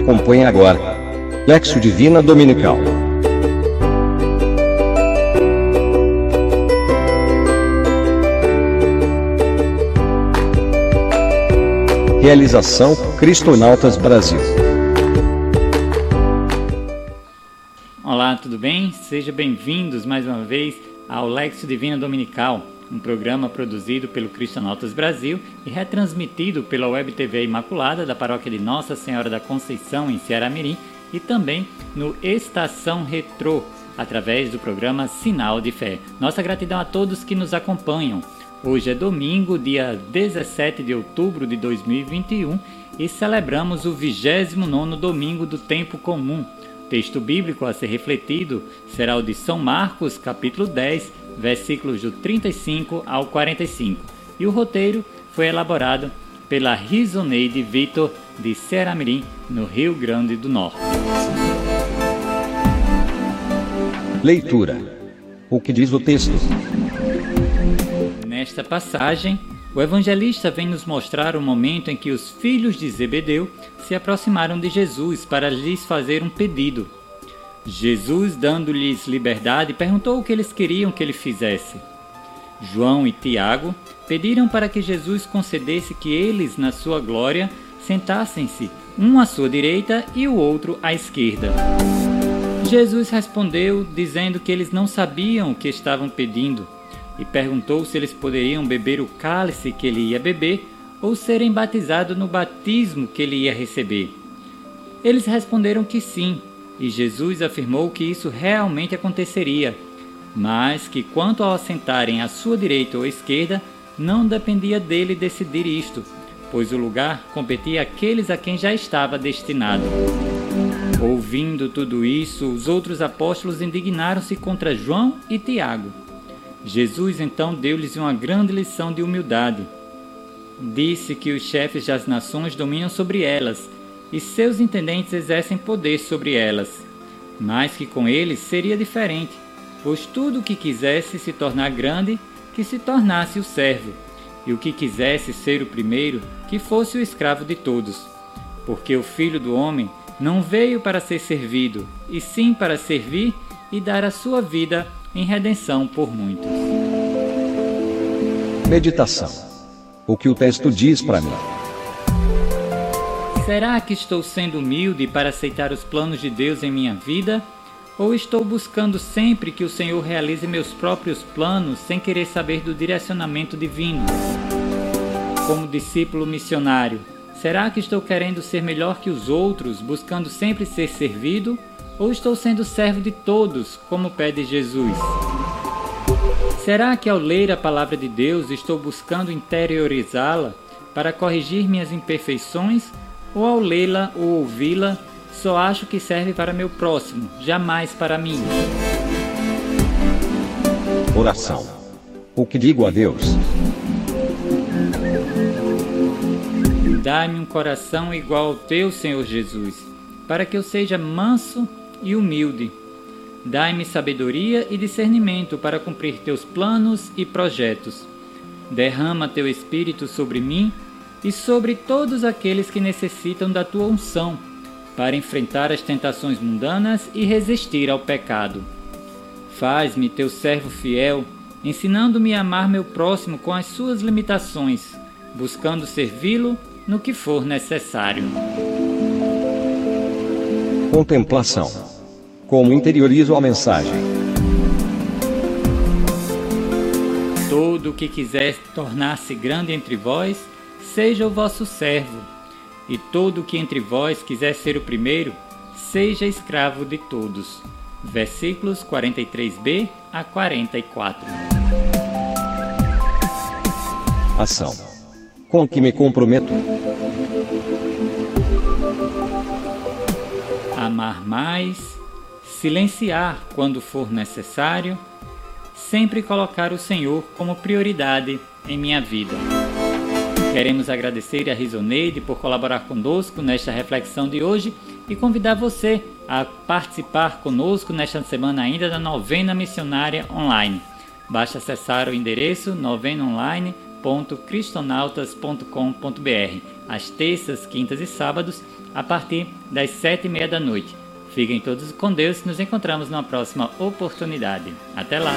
Acompanhe agora. Lexo Divina Dominical. Realização Cristonautas Brasil. Olá, tudo bem? Sejam bem-vindos mais uma vez ao Lexo Divina Dominical, um programa produzido pelo Cristonautas Brasil e retransmitido pela Web TV Imaculada da Paróquia de Nossa Senhora da Conceição em Ceará Mirim e também no Estação Retrô, através do programa Sinal de Fé. Nossa gratidão a todos que nos acompanham. Hoje é domingo, dia 17 de outubro de 2021 e celebramos o 29 domingo do tempo comum. O texto bíblico a ser refletido será o de São Marcos, capítulo 10, versículos do 35 ao 45. E o roteiro foi elaborado pela Risoneide Vitor de Ceramirim, no Rio Grande do Norte. Leitura. O que diz o texto? Nesta passagem, o evangelista vem nos mostrar o momento em que os filhos de Zebedeu se aproximaram de Jesus para lhes fazer um pedido. Jesus, dando-lhes liberdade, perguntou o que eles queriam que ele fizesse. João e Tiago pediram para que Jesus concedesse que eles, na sua glória, sentassem-se, um à sua direita e o outro à esquerda. Jesus respondeu, dizendo que eles não sabiam o que estavam pedindo e perguntou se eles poderiam beber o cálice que ele ia beber ou serem batizados no batismo que ele ia receber. Eles responderam que sim, e Jesus afirmou que isso realmente aconteceria, mas que quanto ao assentarem à sua direita ou esquerda, não dependia dele decidir isto, pois o lugar competia àqueles a quem já estava destinado. Ouvindo tudo isso, os outros apóstolos indignaram-se contra João e Tiago. Jesus então deu-lhes uma grande lição de humildade. Disse que os chefes das nações dominam sobre elas e seus intendentes exercem poder sobre elas, mas que com eles seria diferente, pois tudo o que quisesse se tornar grande, que se tornasse o servo, e o que quisesse ser o primeiro, que fosse o escravo de todos. Porque o filho do homem não veio para ser servido, e sim para servir e dar a sua vida em redenção por muitos. Meditação. O que o texto diz para mim? Será que estou sendo humilde para aceitar os planos de Deus em minha vida? Ou estou buscando sempre que o Senhor realize meus próprios planos sem querer saber do direcionamento divino? Como discípulo missionário, será que estou querendo ser melhor que os outros, buscando sempre ser servido? Ou estou sendo servo de todos, como pede Jesus? Será que ao ler a palavra de Deus estou buscando interiorizá-la para corrigir minhas imperfeições? Ou ao lê-la ou ouvi-la, só acho que serve para meu próximo, jamais para mim? Oração. O que digo a Deus? Dá-me um coração igual ao teu, Senhor Jesus, para que eu seja manso e humilde. Dai-me sabedoria e discernimento para cumprir teus planos e projetos. Derrama teu espírito sobre mim e sobre todos aqueles que necessitam da tua unção, para enfrentar as tentações mundanas e resistir ao pecado. Faz-me teu servo fiel, ensinando-me a amar meu próximo com as suas limitações, buscando servi-lo no que for necessário. Contemplação como interiorizo a mensagem. Todo o que quiser tornar-se grande entre vós, seja o vosso servo, e todo o que entre vós quiser ser o primeiro, seja escravo de todos. Versículos 43b a 44. Ação. Com que me comprometo? Amar mais silenciar quando for necessário, sempre colocar o Senhor como prioridade em minha vida. Queremos agradecer a Risoneide por colaborar conosco nesta reflexão de hoje e convidar você a participar conosco nesta semana ainda da novena missionária online. Basta acessar o endereço novenaonline.com.br www.cristonautas.com.br, às terças, quintas e sábados, a partir das sete e meia da noite. Fiquem todos com Deus e nos encontramos numa próxima oportunidade. Até lá!